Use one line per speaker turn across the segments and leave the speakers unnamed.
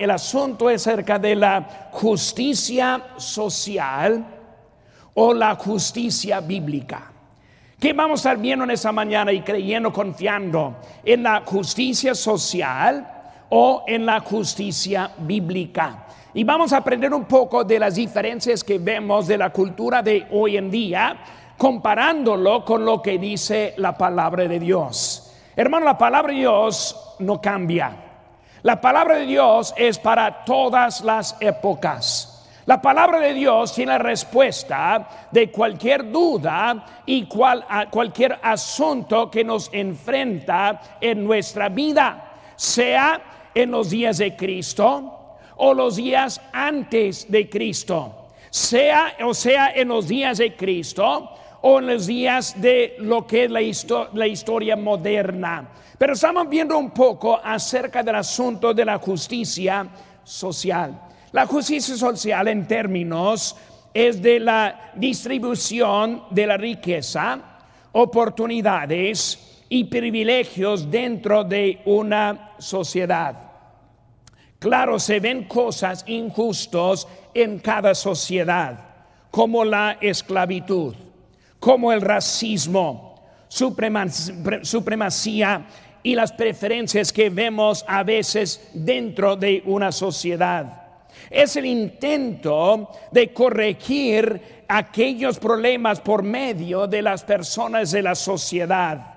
el asunto es acerca de la justicia social o la justicia bíblica. ¿Qué vamos a estar viendo en esa mañana y creyendo, confiando en la justicia social o en la justicia bíblica? Y vamos a aprender un poco de las diferencias que vemos de la cultura de hoy en día, comparándolo con lo que dice la palabra de Dios. Hermano, la palabra de Dios no cambia. La palabra de Dios es para todas las épocas. La palabra de Dios tiene respuesta de cualquier duda y cualquier asunto que nos enfrenta en nuestra vida, sea en los días de Cristo, o los días antes de Cristo, sea o sea en los días de Cristo o en los días de lo que es la historia moderna. Pero estamos viendo un poco acerca del asunto de la justicia social. La justicia social en términos es de la distribución de la riqueza, oportunidades y privilegios dentro de una sociedad. Claro, se ven cosas injustas en cada sociedad, como la esclavitud, como el racismo, supremacía y las preferencias que vemos a veces dentro de una sociedad. Es el intento de corregir aquellos problemas por medio de las personas de la sociedad.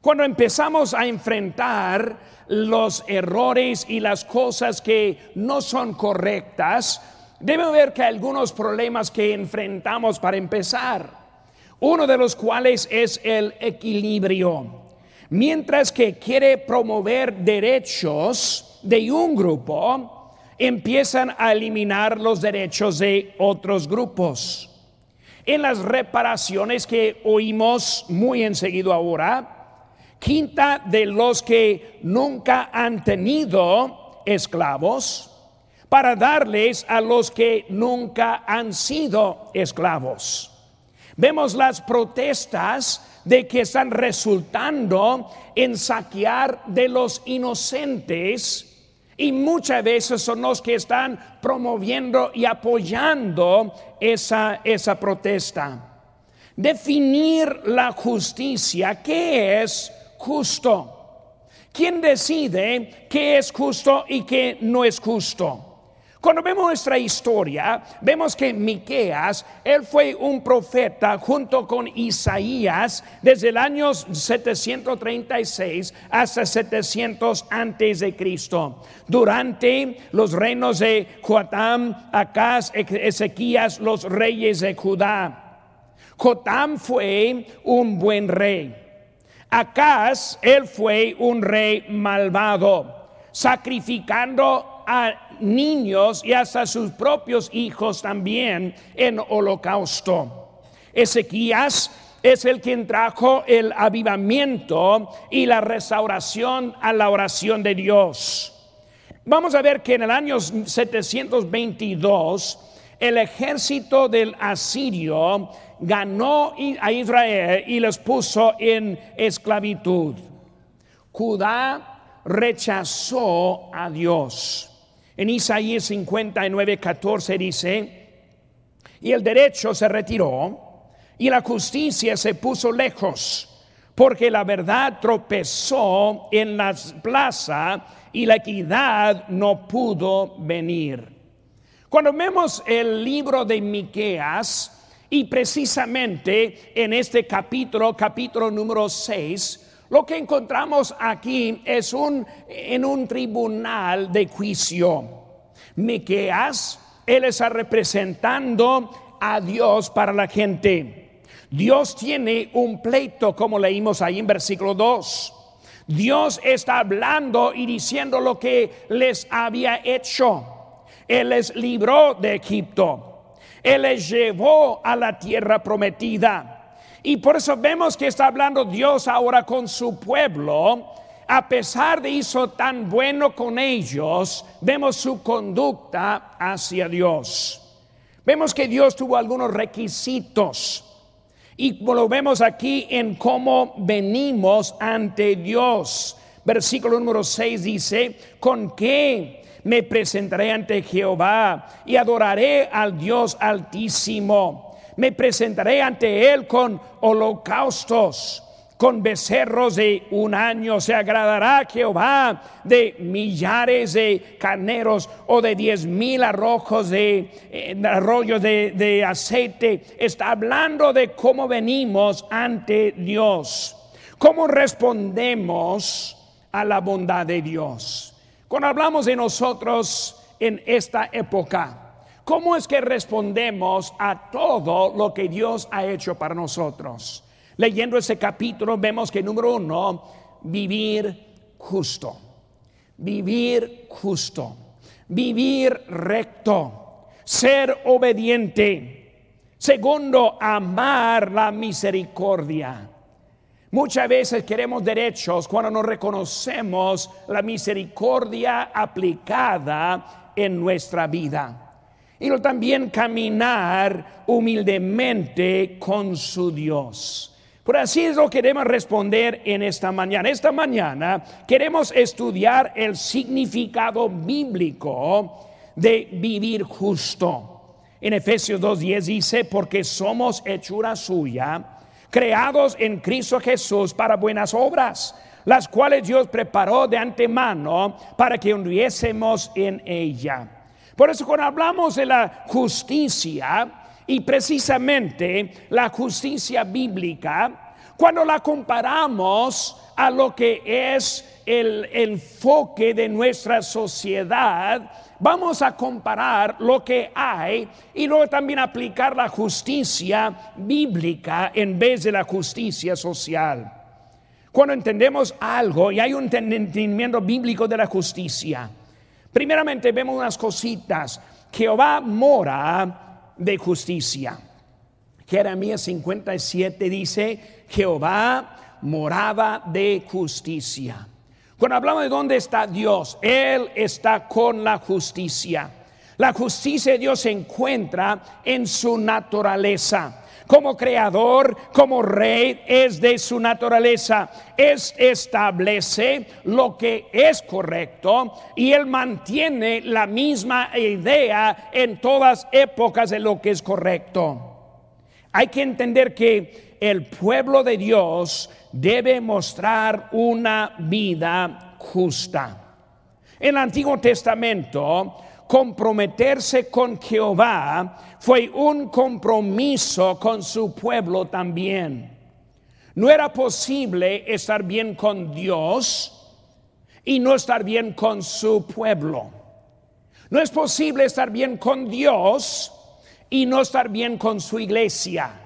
Cuando empezamos a enfrentar los errores y las cosas que no son correctas, debe ver que algunos problemas que enfrentamos para empezar. Uno de los cuales es el equilibrio. Mientras que quiere promover derechos de un grupo, empiezan a eliminar los derechos de otros grupos. En las reparaciones que oímos muy enseguida ahora, quinta de los que nunca han tenido esclavos para darles a los que nunca han sido esclavos. Vemos las protestas de que están resultando en saquear de los inocentes y muchas veces son los que están promoviendo y apoyando esa, esa protesta. Definir la justicia, ¿qué es justo. ¿Quién decide qué es justo y qué no es justo? Cuando vemos nuestra historia, vemos que Miqueas, él fue un profeta junto con Isaías desde el año 736 hasta 700 antes de Cristo. Durante los reinos de Joatam, Acaz, Ezequías, los reyes de Judá. Jotam fue un buen rey. Acaz, él fue un rey malvado, sacrificando a niños y hasta sus propios hijos también en holocausto. Ezequías es el quien trajo el avivamiento y la restauración a la oración de Dios. Vamos a ver que en el año 722 el ejército del asirio ganó a Israel y los puso en esclavitud. Judá rechazó a Dios. En Isaías 59, 14 dice, y el derecho se retiró y la justicia se puso lejos, porque la verdad tropezó en la plaza y la equidad no pudo venir. Cuando vemos el libro de Miqueas, y precisamente en este capítulo, capítulo número 6, lo que encontramos aquí es un en un tribunal de juicio. Miqueas, él está representando a Dios para la gente. Dios tiene un pleito, como leímos ahí en versículo 2. Dios está hablando y diciendo lo que les había hecho. Él les libró de Egipto. Él les llevó a la tierra prometida. Y por eso vemos que está hablando Dios ahora con su pueblo. A pesar de hizo tan bueno con ellos, vemos su conducta hacia Dios. Vemos que Dios tuvo algunos requisitos. Y lo vemos aquí en cómo venimos ante Dios. Versículo número 6 dice, ¿con qué me presentaré ante Jehová y adoraré al Dios altísimo. Me presentaré ante Él con holocaustos con becerros de un año. Se agradará Jehová de millares de carneros o de diez mil arrojos de eh, arroyos de, de aceite. Está hablando de cómo venimos ante Dios. ¿Cómo respondemos a la bondad de Dios? Cuando hablamos de nosotros en esta época, ¿cómo es que respondemos a todo lo que Dios ha hecho para nosotros? Leyendo ese capítulo vemos que número uno, vivir justo, vivir justo, vivir recto, ser obediente. Segundo, amar la misericordia. Muchas veces queremos derechos cuando no reconocemos la misericordia aplicada en nuestra vida. Y también caminar humildemente con su Dios. Por así es lo que queremos responder en esta mañana. Esta mañana queremos estudiar el significado bíblico de vivir justo. En Efesios 2.10 dice, porque somos hechura suya, creados en Cristo Jesús para buenas obras, las cuales Dios preparó de antemano para que anduviésemos en ella. Por eso cuando hablamos de la justicia, y precisamente la justicia bíblica, cuando la comparamos a lo que es el enfoque de nuestra sociedad, vamos a comparar lo que hay y luego también aplicar la justicia bíblica en vez de la justicia social. Cuando entendemos algo y hay un entendimiento bíblico de la justicia, primeramente vemos unas cositas. Jehová mora de justicia. Jeremías 57 dice, Jehová morada de justicia. Cuando hablamos de dónde está Dios, Él está con la justicia. La justicia de Dios se encuentra en su naturaleza como creador, como rey, es de su naturaleza. Es establece lo que es correcto y él mantiene la misma idea en todas épocas de lo que es correcto. Hay que entender que el pueblo de Dios debe mostrar una vida justa. En el Antiguo Testamento, comprometerse con Jehová fue un compromiso con su pueblo también. No era posible estar bien con Dios y no estar bien con su pueblo. No es posible estar bien con Dios y no estar bien con su iglesia.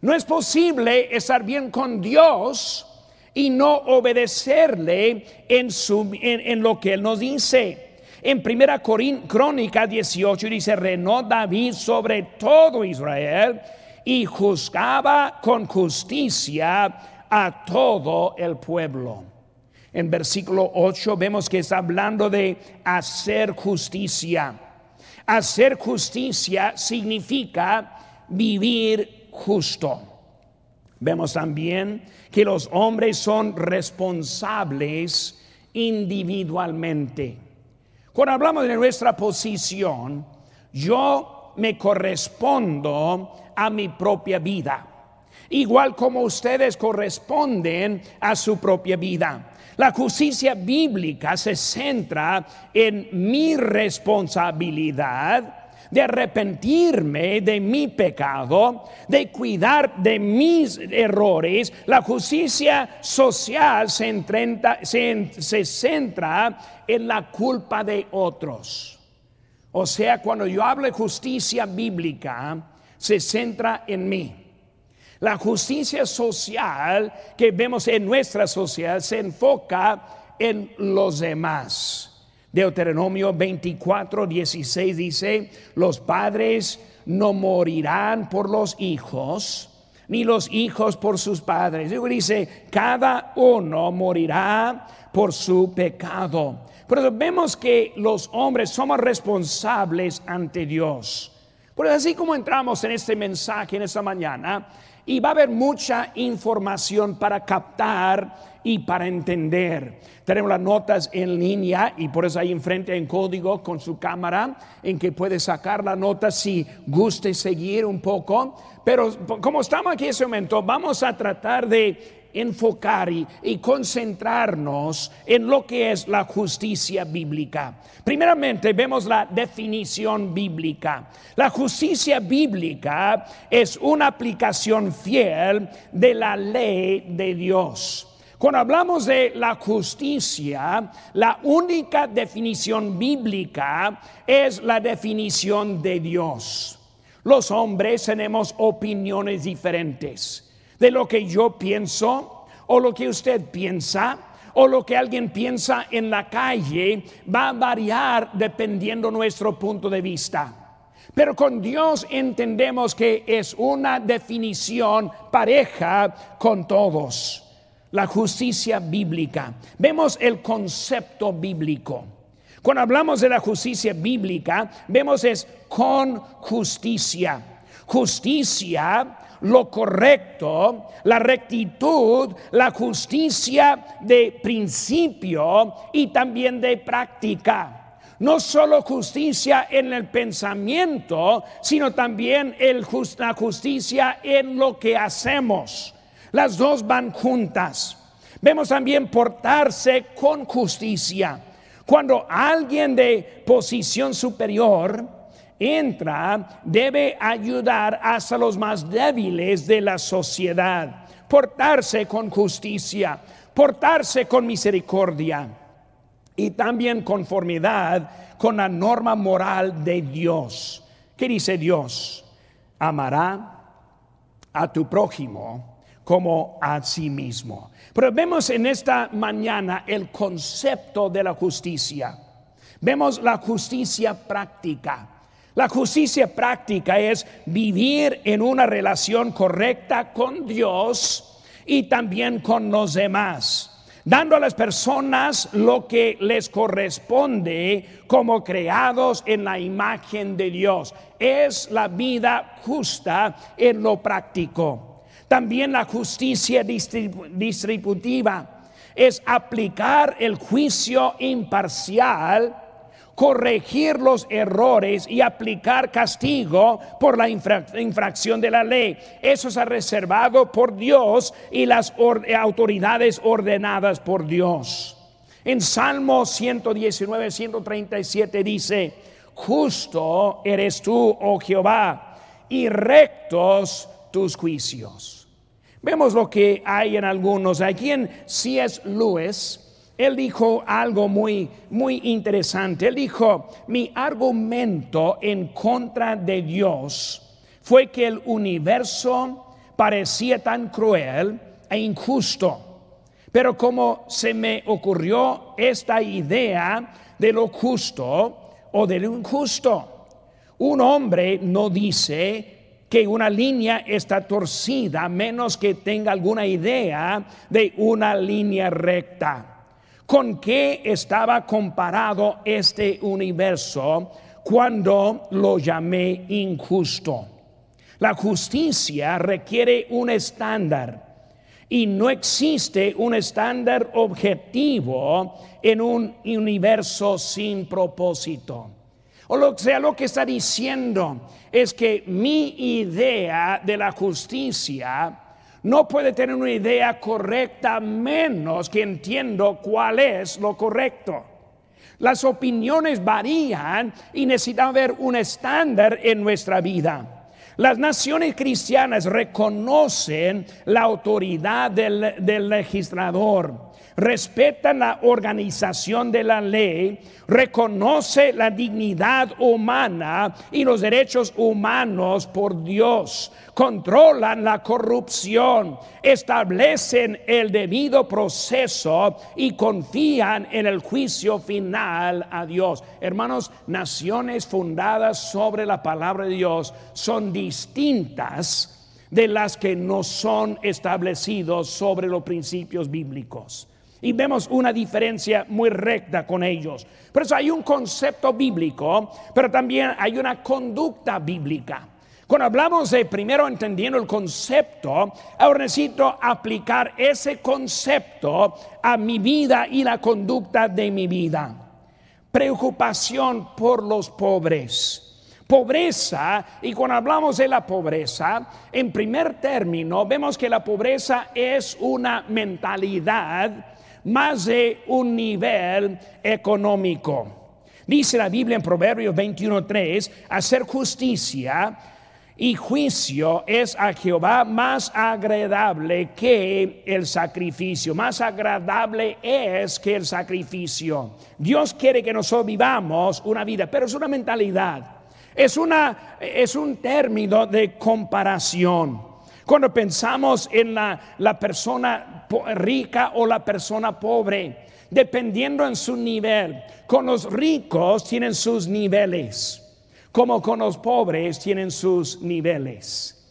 No es posible estar bien con Dios y no obedecerle en, lo que Él nos dice. En primera Crónica 18 dice, reinó David sobre todo Israel y juzgaba con justicia a todo el pueblo. En versículo 8 vemos que está hablando de hacer justicia. Hacer justicia significa vivir justo. Vemos también que los hombres son responsables individualmente. Cuando hablamos de nuestra posición, yo me correspondo a mi propia vida, igual como ustedes corresponden a su propia vida. La justicia bíblica se centra en mi responsabilidad de arrepentirme de mi pecado, de cuidar de mis errores. La justicia social se, se, centra en la culpa de otros. O sea, cuando yo hablo de justicia bíblica, se centra en mí. La justicia social que vemos en nuestra sociedad se enfoca en los demás. Deuteronomio 24, 16 dice, los padres no morirán por los hijos, ni los hijos por sus padres. Luego dice, cada uno morirá por su pecado. Por eso vemos que los hombres somos responsables ante Dios. Por eso así como entramos en este mensaje en esta mañana, y va a haber mucha información para captar y para entender. Tenemos las notas en línea y por eso ahí enfrente en código con su cámara en que puede sacar la nota si guste seguir un poco. Pero como estamos aquí en ese momento, vamos a tratar de enfocar y, concentrarnos en lo que es la justicia bíblica. Primeramente vemos la definición bíblica. La justicia bíblica es una aplicación fiel de la ley de Dios. Cuando hablamos de la justicia, la única definición bíblica es la definición de Dios. Los hombres tenemos opiniones diferentes de lo que yo pienso o lo que usted piensa o lo que alguien piensa en la calle va a variar dependiendo nuestro punto de vista. Pero con Dios entendemos que es una definición pareja con todos. La justicia bíblica. Vemos el concepto bíblico. Cuando hablamos de la justicia bíblica, vemos es con justicia. Justicia lo correcto, la rectitud, la justicia de principio y también de práctica. No solo justicia en el pensamiento, sino también el la justicia en lo que hacemos. Las dos van juntas. Vemos también portarse con justicia. Cuando alguien de posición superior entra debe ayudar hasta los más débiles de la sociedad, portarse con justicia, portarse con misericordia y también conformidad con la norma moral de Dios. ¿Qué dice Dios? Amará a tu prójimo como a sí mismo. Pero vemos en esta mañana el concepto de la justicia. Vemos la justicia práctica. La justicia práctica es vivir en una relación correcta con Dios y también con los demás dando a las personas lo que les corresponde como creados en la imagen de Dios. Es la vida justa en lo práctico. También la justicia distributiva es aplicar el juicio imparcial corregir los errores y aplicar castigo por la infracción de la ley. Eso ha reservado por Dios y las autoridades ordenadas por Dios. En Salmo 119, 137 dice, justo eres tú, oh Jehová, y rectos tus juicios. Vemos lo que hay en algunos. Aquí en C.S. Lewis, él dijo algo muy, muy interesante. Él dijo, mi argumento en contra de Dios fue que el universo parecía tan cruel e injusto. Pero como se me ocurrió esta idea de lo justo o de lo injusto, un hombre no dice que una línea está torcida menos que tenga alguna idea de una línea recta. ¿Con qué estaba comparado este universo cuando lo llamé injusto? La justicia requiere un estándar y no existe un estándar objetivo en un universo sin propósito. O lo sea, lo que está diciendo es que mi idea de la justicia no puede tener una idea correcta menos que entiendo cuál es lo correcto. Las opiniones varían y necesitamos ver un estándar en nuestra vida. Las naciones cristianas reconocen la autoridad del legislador respetan la organización de la ley, reconoce la dignidad humana y los derechos humanos por Dios, controlan la corrupción, establecen el debido proceso y confían en el juicio final a Dios. Hermanos, naciones fundadas sobre la palabra de Dios son distintas de las que no son establecidos sobre los principios bíblicos. Y vemos una diferencia muy recta con ellos. Por eso hay un concepto bíblico, pero también hay una conducta bíblica. Cuando hablamos de primero entendiendo el concepto, ahora necesito aplicar ese concepto a mi vida y la conducta de mi vida. Preocupación por los pobres. Pobreza, y cuando hablamos de la pobreza, en primer término, vemos que la pobreza es una mentalidad más de un nivel económico. Dice la Biblia en Proverbios 21.3, hacer justicia y juicio es a Jehová más agradable que el sacrificio, más agradable es que el sacrificio. Dios quiere que nosotros vivamos una vida, pero es una mentalidad, es, una, es un término de comparación. Cuando pensamos en la, la persona rica o la persona pobre, dependiendo en su nivel, con los ricos tienen sus niveles como con los pobres tienen sus niveles.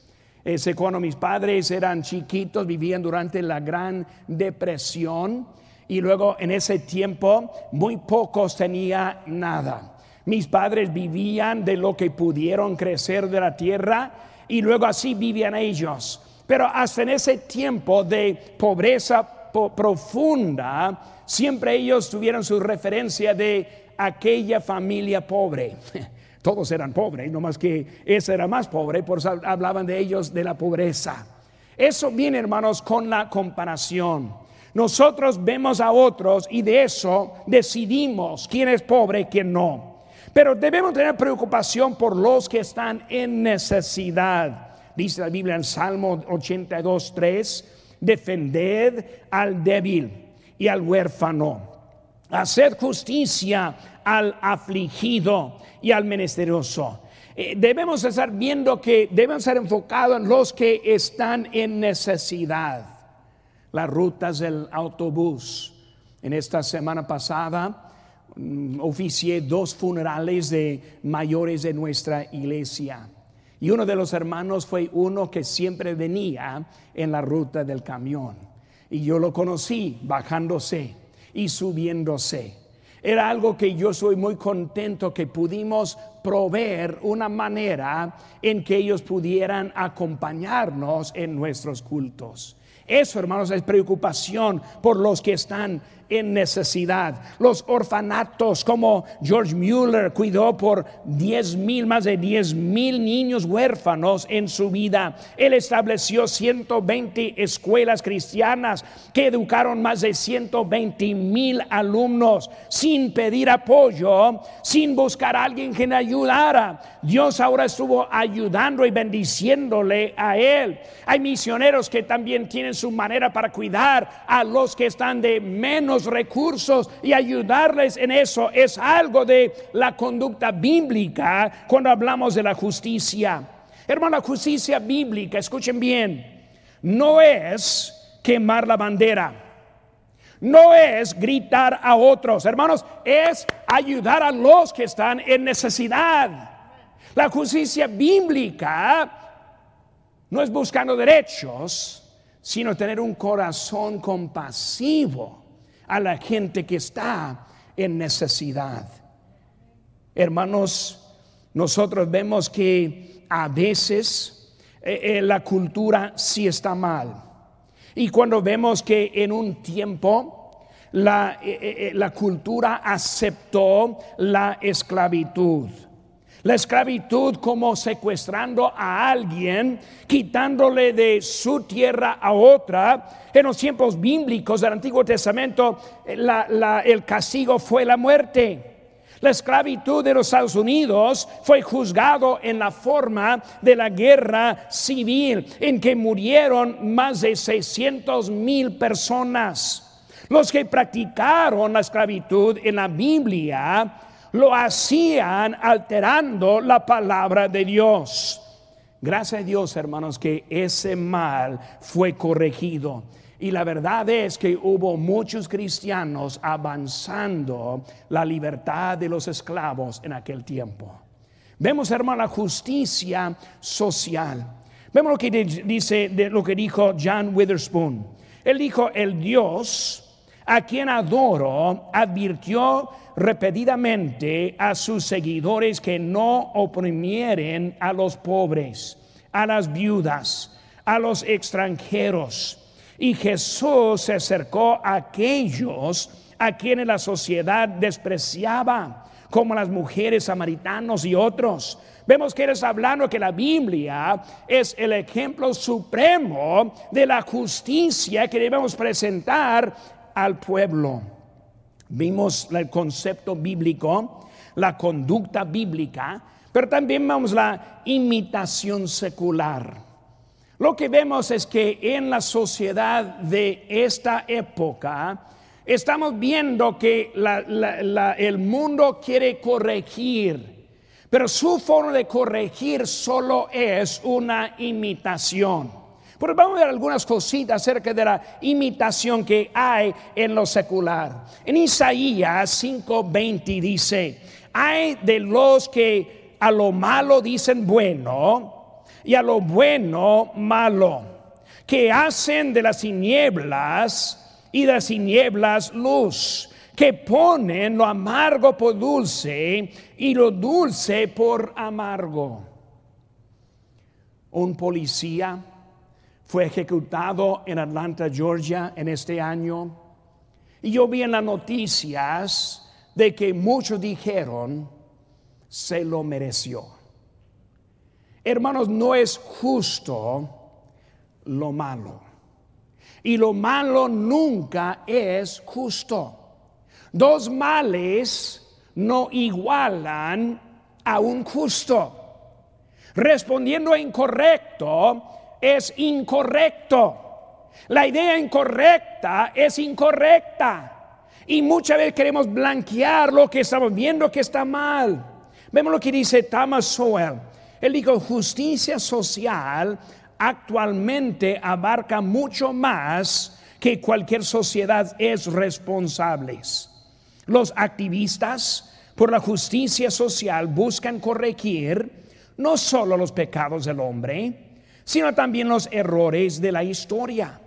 Ese cuando mis padres eran chiquitos, vivían durante la Gran Depresión y luego en ese tiempo muy pocos tenían nada. Mis padres vivían de lo que pudieron crecer de la tierra y luego así vivían ellos. Pero hasta en ese tiempo de pobreza profunda, siempre ellos tuvieron su referencia de aquella familia pobre. Todos eran pobres, no más que ese era más pobre, por eso hablaban de ellos de la pobreza. Eso viene, hermanos, con la comparación. Nosotros vemos a otros y de eso decidimos quién es pobre y quién no. Pero debemos tener preocupación por los que están en necesidad. Dice la Biblia en Salmo 82, 3, defended al débil y al huérfano, haced justicia al afligido y al menesteroso. Eh, debemos estar viendo que debemos estar enfocados en los que están en necesidad. Las rutas del autobús. En esta semana pasada oficié dos funerales de mayores de nuestra iglesia. Y uno de los hermanos fue uno que siempre venía en la ruta del camión. Y yo lo conocí bajándose y subiéndose. Era algo que yo soy muy contento que pudimos proveer una manera en que ellos pudieran acompañarnos en nuestros cultos. Eso, hermanos, es preocupación por los que están en necesidad. Los orfanatos, como George Mueller cuidó por 10 mil, más de 10 mil niños huérfanos en su vida. Él estableció 120 escuelas cristianas que educaron más de 120 mil alumnos sin pedir apoyo, sin buscar a alguien que le ayudara. Dios ahora estuvo ayudando y bendiciéndole a él. Hay misioneros que también tienen su manera para cuidar a los que están de menos recursos y ayudarles en eso es algo de la conducta bíblica cuando hablamos de la justicia. Hermano, la justicia bíblica, escuchen bien, no es quemar la bandera. No es gritar a otros, hermanos, es ayudar a los que están en necesidad. La justicia bíblica no es buscando derechos, sino tener un corazón compasivo a la gente que está en necesidad. Hermanos, nosotros vemos que a veces eh, eh, la cultura sí está mal. Y cuando vemos que en un tiempo la, eh, la cultura aceptó la esclavitud. La esclavitud como secuestrando a alguien, quitándole de su tierra a otra. En los tiempos bíblicos del Antiguo Testamento, el castigo fue la muerte. La esclavitud de los Estados Unidos fue juzgado en la forma de la guerra civil, en que murieron más de 600 mil personas. Los que practicaron la esclavitud en la Biblia lo hacían alterando la palabra de Dios. Gracias a Dios, hermanos, que ese mal fue corregido. Y la verdad es que hubo muchos cristianos avanzando la libertad de los esclavos en aquel tiempo. Vemos, hermano, la justicia social. Vemos lo que dice, lo que dijo John Witherspoon. Él dijo, el Dios a quien adoro, advirtió repetidamente a sus seguidores que no oprimieren a los pobres, a las viudas, a los extranjeros. Y Jesús se acercó a aquellos a quienes la sociedad despreciaba, como las mujeres samaritanos y otros. Vemos que eres hablando que la Biblia es el ejemplo supremo de la justicia que debemos presentar al pueblo. Vimos el concepto bíblico, la conducta bíblica, pero también vemos la imitación secular. Lo que vemos es que en la sociedad de esta época estamos viendo que el mundo quiere corregir, pero su forma de corregir solo es una imitación. Pero vamos a ver algunas cositas acerca de la imitación que hay en lo secular. En Isaías 5:20 dice, hay de los que a lo malo dicen bueno y a lo bueno malo, que hacen de las tinieblas y de las tinieblas luz, que ponen lo amargo por dulce y lo dulce por amargo. Un policía fue ejecutado en Atlanta, Georgia, en este año. Y yo vi en las noticias de que muchos dijeron, se lo mereció. Hermanos, no es justo lo malo. Y lo malo nunca es justo. Dos males no igualan a un justo. Respondiendo incorrecto, es incorrecto. La idea incorrecta es incorrecta. Y muchas veces queremos blanquear lo que estamos viendo que está mal. Vemos lo que dice Thomas Sowell. Él dijo, justicia social actualmente abarca mucho más que cualquier sociedad es responsable. Los activistas por la justicia social buscan corregir no solo los pecados del hombre, sino también los errores de la historia.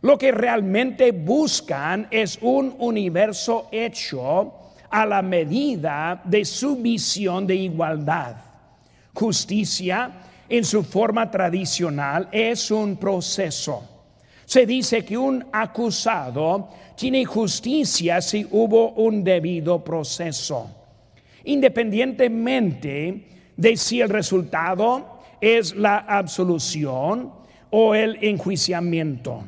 Lo que realmente buscan es un universo hecho a la medida de su visión de igualdad. Justicia en su forma tradicional es un proceso. Se dice que un acusado tiene justicia si hubo un debido proceso, independientemente de si el resultado es la absolución o el enjuiciamiento.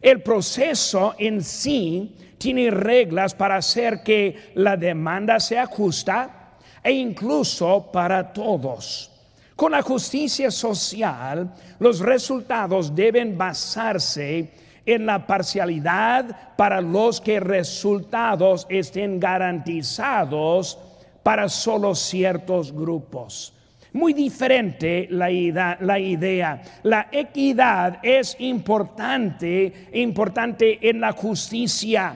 El proceso en sí tiene reglas para hacer que la demanda sea justa e incluso para todos. Con la justicia social, los resultados deben basarse en la parcialidad para los que resultados estén garantizados para solo ciertos grupos. Muy diferente la idea, la idea. La equidad es importante, importante en la justicia,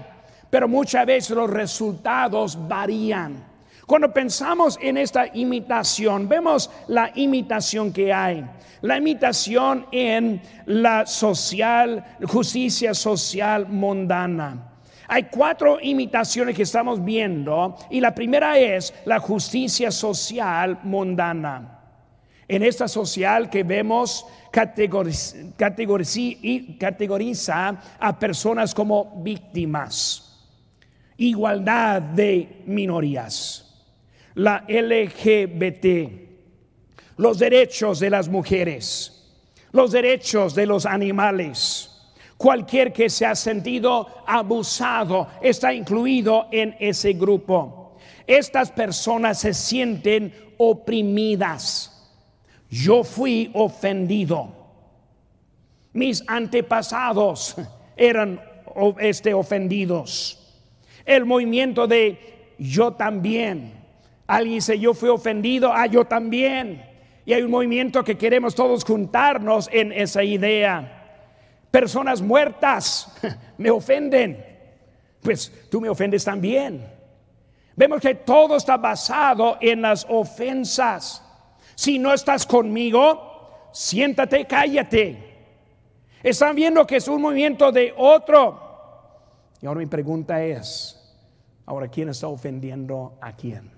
pero muchas veces los resultados varían. Cuando pensamos en esta imitación, vemos la imitación que hay. La imitación en la social, justicia social mundana. Hay cuatro imitaciones que estamos viendo y la primera es la justicia social mundana. En esta social que vemos categoriza, a personas como víctimas, igualdad de minorías, la LGBT, los derechos de las mujeres, los derechos de los animales Cualquier que se ha sentido abusado está incluido en ese grupo. Estas personas se sienten oprimidas. Yo fui ofendido. Mis antepasados eran este, ofendidos. El movimiento de yo también. Alguien dice, yo fui ofendido, ah, yo también. Y hay un movimiento que queremos todos juntarnos en esa idea personas muertas me ofenden, pues tú me ofendes también. Vemos que todo está basado en las ofensas. Si no estás conmigo, siéntate, cállate. Están viendo que es un movimiento de otro. Y ahora mi pregunta es, ahora, ¿quién está ofendiendo a quién?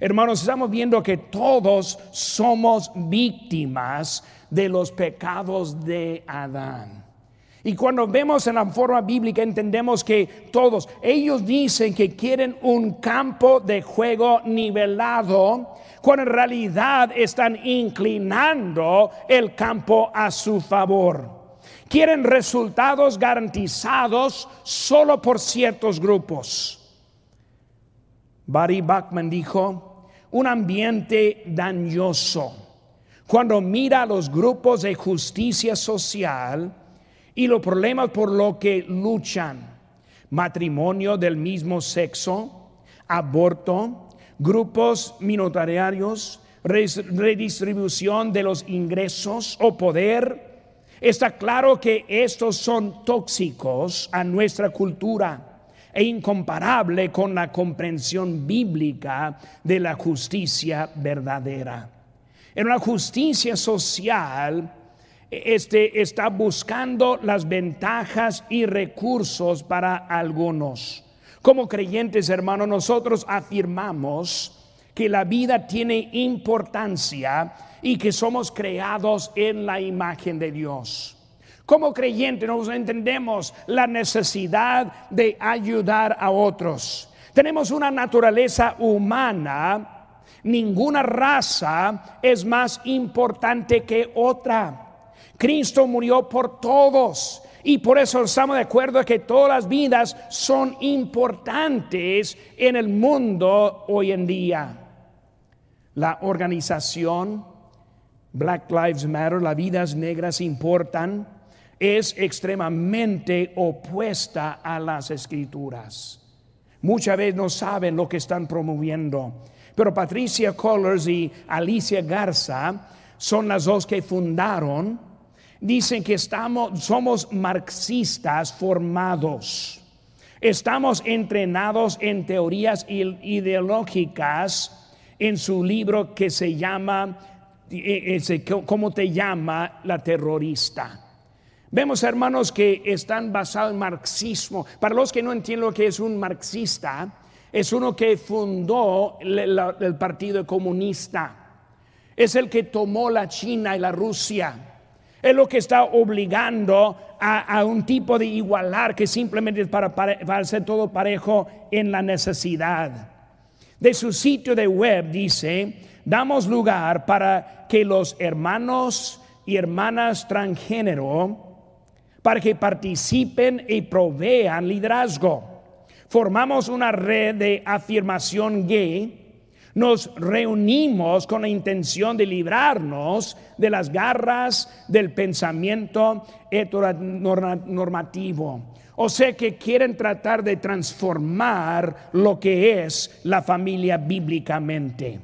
Hermanos, estamos viendo que todos somos víctimas de los pecados de Adán. Y cuando vemos en la forma bíblica entendemos que todos, ellos dicen que quieren un campo de juego nivelado, cuando en realidad están inclinando el campo a su favor. Quieren resultados garantizados solo por ciertos grupos. Barry Bachman dijo, un ambiente dañoso. Cuando mira los grupos de justicia social, y los problemas por lo que luchan. Matrimonio del mismo sexo, aborto, grupos minoritarios, redistribución de los ingresos o poder. Está claro que estos son tóxicos a nuestra cultura e incomparable con la comprensión bíblica de la justicia verdadera. En una justicia social, este, está buscando las ventajas y recursos para algunos. Como creyentes, hermanos, nosotros afirmamos que la vida tiene importancia y que somos creados en la imagen de Dios. Como creyentes nos entendemos la necesidad de ayudar a otros. Tenemos una naturaleza humana. Ninguna raza es más importante que otra. Cristo murió por todos. Y por eso estamos de acuerdo que todas las vidas son importantes en el mundo hoy en día. La organización Black Lives Matter, las vidas negras importan, es extremadamente opuesta a las escrituras. Muchas veces no saben lo que están promoviendo. Pero Patricia Collins y Alicia Garza son las dos que fundaron dicen que estamos, somos marxistas formados. Estamos entrenados en teorías ideológicas en su libro que se llama, eh, ¿cómo te llama la terrorista? Vemos, hermanos, que están basados en marxismo. Para los que no entienden lo que es un marxista, es uno que fundó el Partido Comunista. Es el que tomó la China y la Rusia es lo que está obligando a, un tipo de igualar que simplemente es para, para, hacer todo parejo en la necesidad. De su sitio de web dice, damos lugar para que los hermanos y hermanas transgénero, para que participen y provean liderazgo. Formamos una red de afirmación gay nos reunimos con la intención de librarnos de las garras del pensamiento heteronormativo. O sea que quieren tratar de transformar lo que es la familia bíblicamente.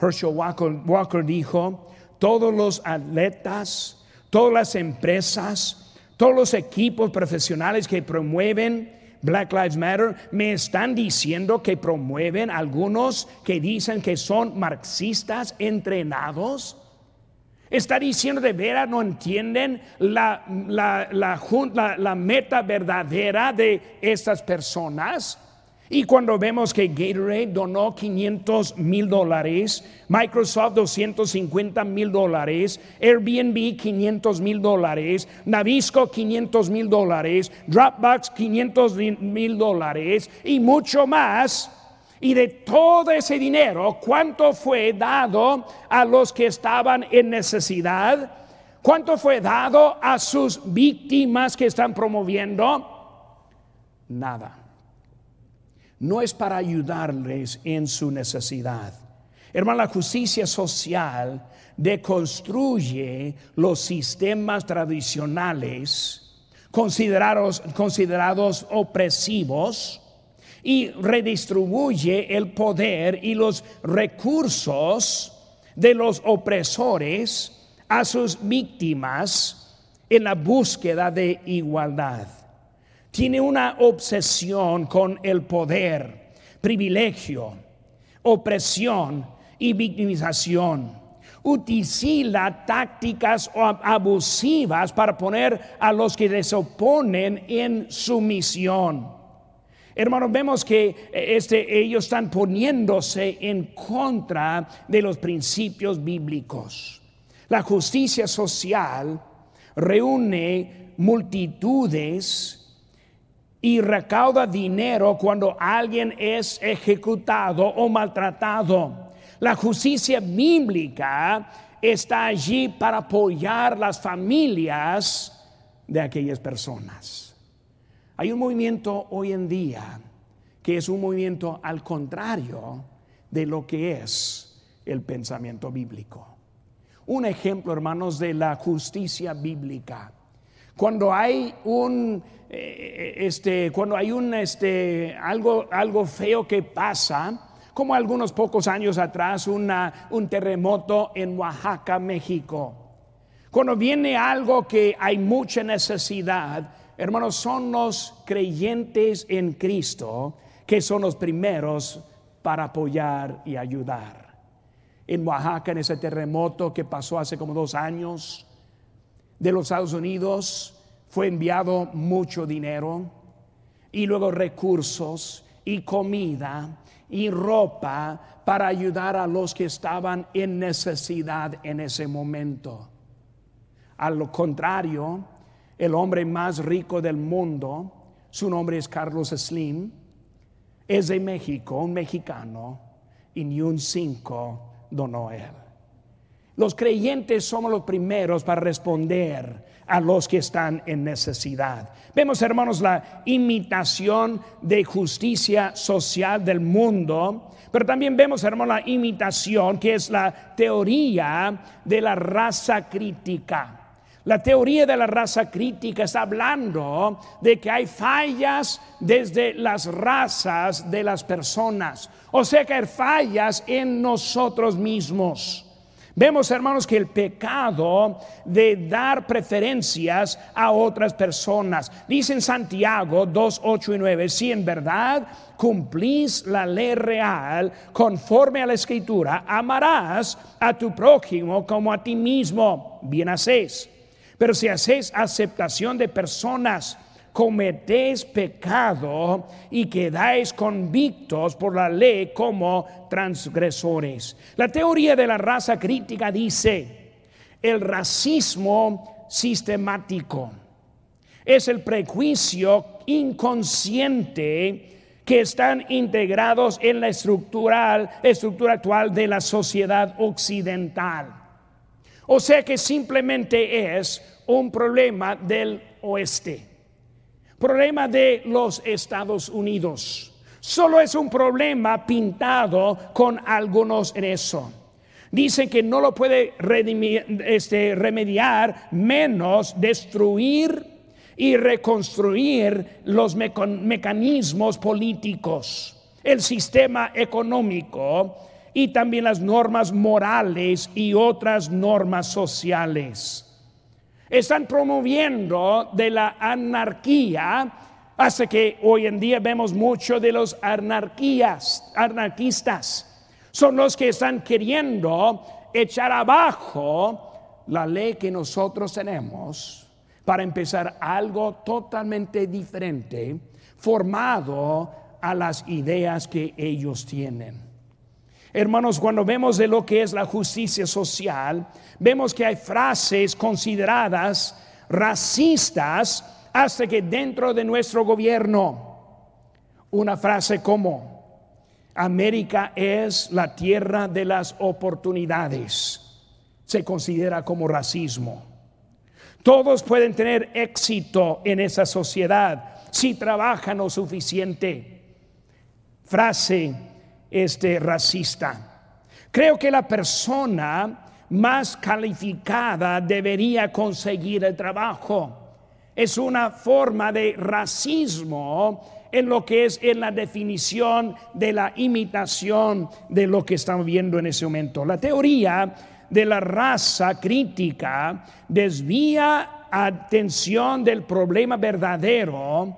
Herschel Walker, dijo, todos los atletas, todas las empresas, todos los equipos profesionales que promueven Black Lives Matter, me están diciendo que promueven algunos que dicen que son marxistas entrenados. Está diciendo de veras no entienden la, la, la, la meta verdadera de estas personas. Y cuando vemos que Gatorade donó 500 mil dólares, Microsoft 250 mil dólares, Airbnb 500 mil dólares, Navisco 500 mil dólares, Dropbox 500 mil dólares y mucho más. Y de todo ese dinero, ¿cuánto fue dado a los que estaban en necesidad? ¿Cuánto fue dado a sus víctimas que están promoviendo? Nada no es para ayudarles en su necesidad. Hermano, la justicia social deconstruye los sistemas tradicionales considerados, considerados opresivos y redistribuye el poder y los recursos de los opresores a sus víctimas en la búsqueda de igualdad tiene una obsesión con el poder, privilegio, opresión y victimización. utiliza tácticas abusivas para poner a los que les oponen en sumisión. Hermanos, vemos que eh, este, ellos están poniéndose en contra de los principios bíblicos. La justicia social reúne multitudes y recauda dinero cuando alguien es ejecutado o maltratado. La justicia bíblica está allí para apoyar las familias de aquellas personas. Hay un movimiento hoy en día que es un movimiento al contrario de lo que es el pensamiento bíblico. Un ejemplo, hermanos, de la justicia bíblica. Cuando hay un eh, este cuando hay un este algo algo feo que pasa, como algunos pocos años atrás una, un terremoto en Oaxaca, México. Cuando viene algo que hay mucha necesidad, hermanos, son los creyentes en Cristo que son los primeros para apoyar y ayudar. En Oaxaca, en ese terremoto que pasó hace como dos años, de los Estados Unidos, fue enviado mucho dinero y luego recursos y comida y ropa para ayudar a los que estaban en necesidad en ese momento. A lo contrario, el hombre más rico del mundo, su nombre es Carlos Slim, es de México, un mexicano, y ni un cinco donó él. Los creyentes somos los primeros para responder a los que están en necesidad. Vemos, hermanos, la imitación de justicia social del mundo, pero también vemos, hermanos, la imitación que es la teoría de la raza crítica. La teoría de la raza crítica está hablando de que hay fallas desde las razas de las personas, o sea que hay fallas en nosotros mismos. Vemos, hermanos, que el pecado de dar preferencias a otras personas. Dice en Santiago 2, 8 y 9, si en verdad cumplís la ley real conforme a la escritura, amarás a tu prójimo como a ti mismo. Bien hacéis. Pero si hacéis aceptación de personas, cometéis pecado y quedáis convictos por la ley como transgresores. La teoría de la raza crítica dice, el racismo sistemático es el prejuicio inconsciente que están integrados en la estructura, estructura actual de la sociedad occidental. O sea que simplemente es un problema del oeste problema de los Estados Unidos. Solo es un problema pintado con algunos en eso. Dicen que no lo puede este, remediar menos destruir y reconstruir los mecanismos políticos, el sistema económico y también las normas morales y otras normas sociales. Están promoviendo de la anarquía hasta que hoy en día vemos mucho de los anarquías, anarquistas. Son los que están queriendo echar abajo la ley que nosotros tenemos para empezar algo totalmente diferente, formado a las ideas que ellos tienen. Hermanos, cuando vemos de lo que es la justicia social, vemos que hay frases consideradas racistas hasta que dentro de nuestro gobierno, una frase como, América es la tierra de las oportunidades, se considera como racismo. Todos pueden tener éxito en esa sociedad si trabajan lo suficiente. Frase este, racista. Creo que la persona más calificada debería conseguir el trabajo. Es una forma de racismo en lo que es en la definición de la imitación de lo que estamos viendo en ese momento. La teoría de la raza crítica desvía atención del problema verdadero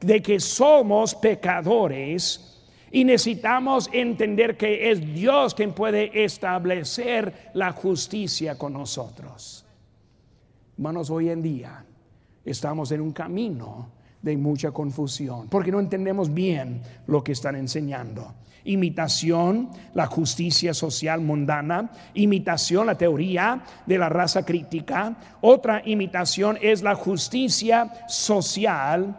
de que somos pecadores Y necesitamos entender que es Dios quien puede establecer la justicia con nosotros. Hermanos, hoy en día estamos en un camino de mucha confusión, porque no entendemos bien lo que están enseñando. Imitación, la justicia social mundana, imitación, la teoría de la raza crítica. Otra imitación es la justicia social,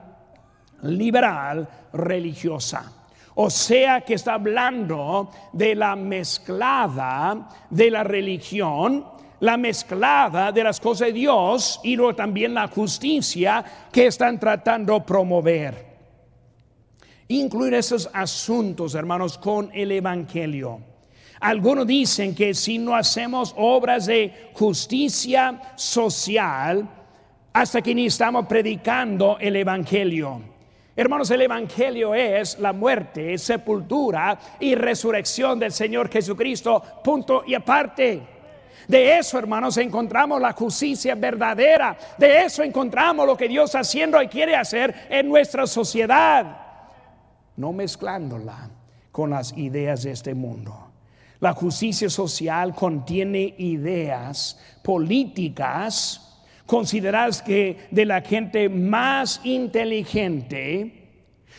liberal, religiosa. O sea que está hablando de la mezclada de la religión, la mezclada de las cosas de Dios y luego también la justicia que están tratando de promover. Incluir esos asuntos, hermanos, con el Evangelio. Algunos dicen que si no hacemos obras de justicia social, hasta que ni estamos predicando el Evangelio. Hermanos, el Evangelio es la muerte, sepultura y resurrección del Señor Jesucristo, punto y aparte. De eso, hermanos, encontramos la justicia verdadera. De eso encontramos lo que Dios haciendo y quiere hacer en nuestra sociedad. No mezclándola con las ideas de este mundo. La justicia social contiene ideas políticas consideradas que de la gente más inteligente,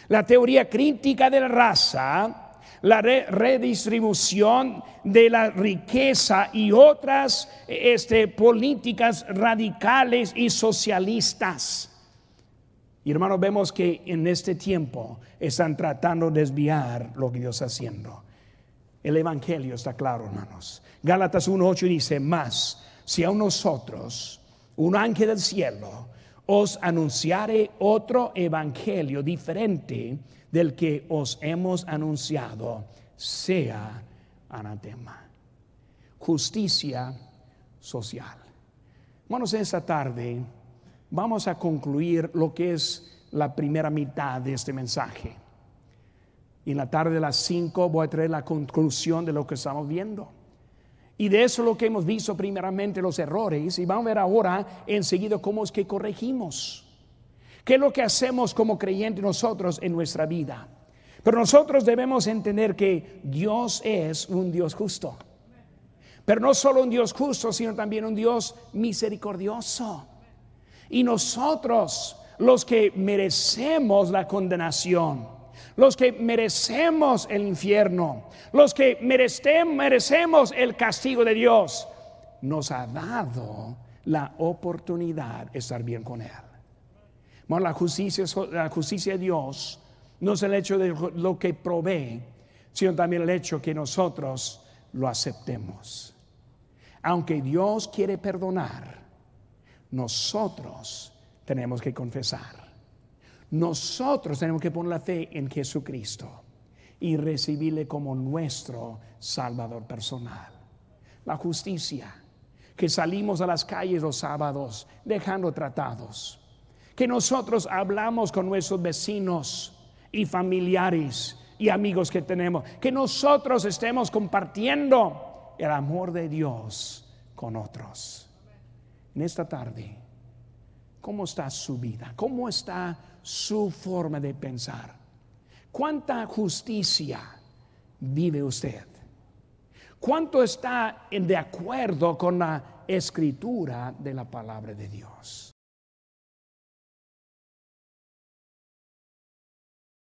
la teoría crítica de la raza, la redistribución de la riqueza y otras este, políticas radicales y socialistas. Y hermanos, vemos que en este tiempo están tratando de desviar lo que Dios está haciendo. El Evangelio está claro, hermanos. Gálatas 1.8 dice, más, si a nosotros un ángel del cielo os anunciare otro evangelio diferente del que os hemos anunciado, sea anatema. Justicia social. Hermanos, esta tarde vamos a concluir lo que es la primera mitad de este mensaje. Y en la tarde de las 5 voy a traer la conclusión de lo que estamos viendo. Y de eso lo que hemos visto primeramente los errores y vamos a ver ahora enseguida cómo es que corregimos. ¿Qué es lo que hacemos como creyentes nosotros en nuestra vida? Pero nosotros debemos entender que Dios es un Dios justo. Pero no solo un Dios justo, sino también un Dios misericordioso. Y nosotros, los que merecemos la condenación, los que merecemos el infierno, los que merecemos el castigo de Dios, nos ha dado la oportunidad de estar bien con Él. Bueno, la justicia, la justicia de Dios no es el hecho de lo que provee, sino también el hecho que nosotros lo aceptemos. Aunque Dios quiere perdonar, nosotros tenemos que confesar. Nosotros tenemos que poner la fe en Jesucristo y recibirle como nuestro Salvador personal. La justicia, que salimos a las calles los sábados dejando tratados, que nosotros hablamos con nuestros vecinos y familiares y amigos que tenemos, que nosotros estemos compartiendo el amor de Dios con otros. En esta tarde, ¿cómo está su vida? ¿Cómo está su forma de pensar. ¿Cuánta justicia vive usted? ¿Cuánto está de acuerdo con la escritura de la palabra de Dios?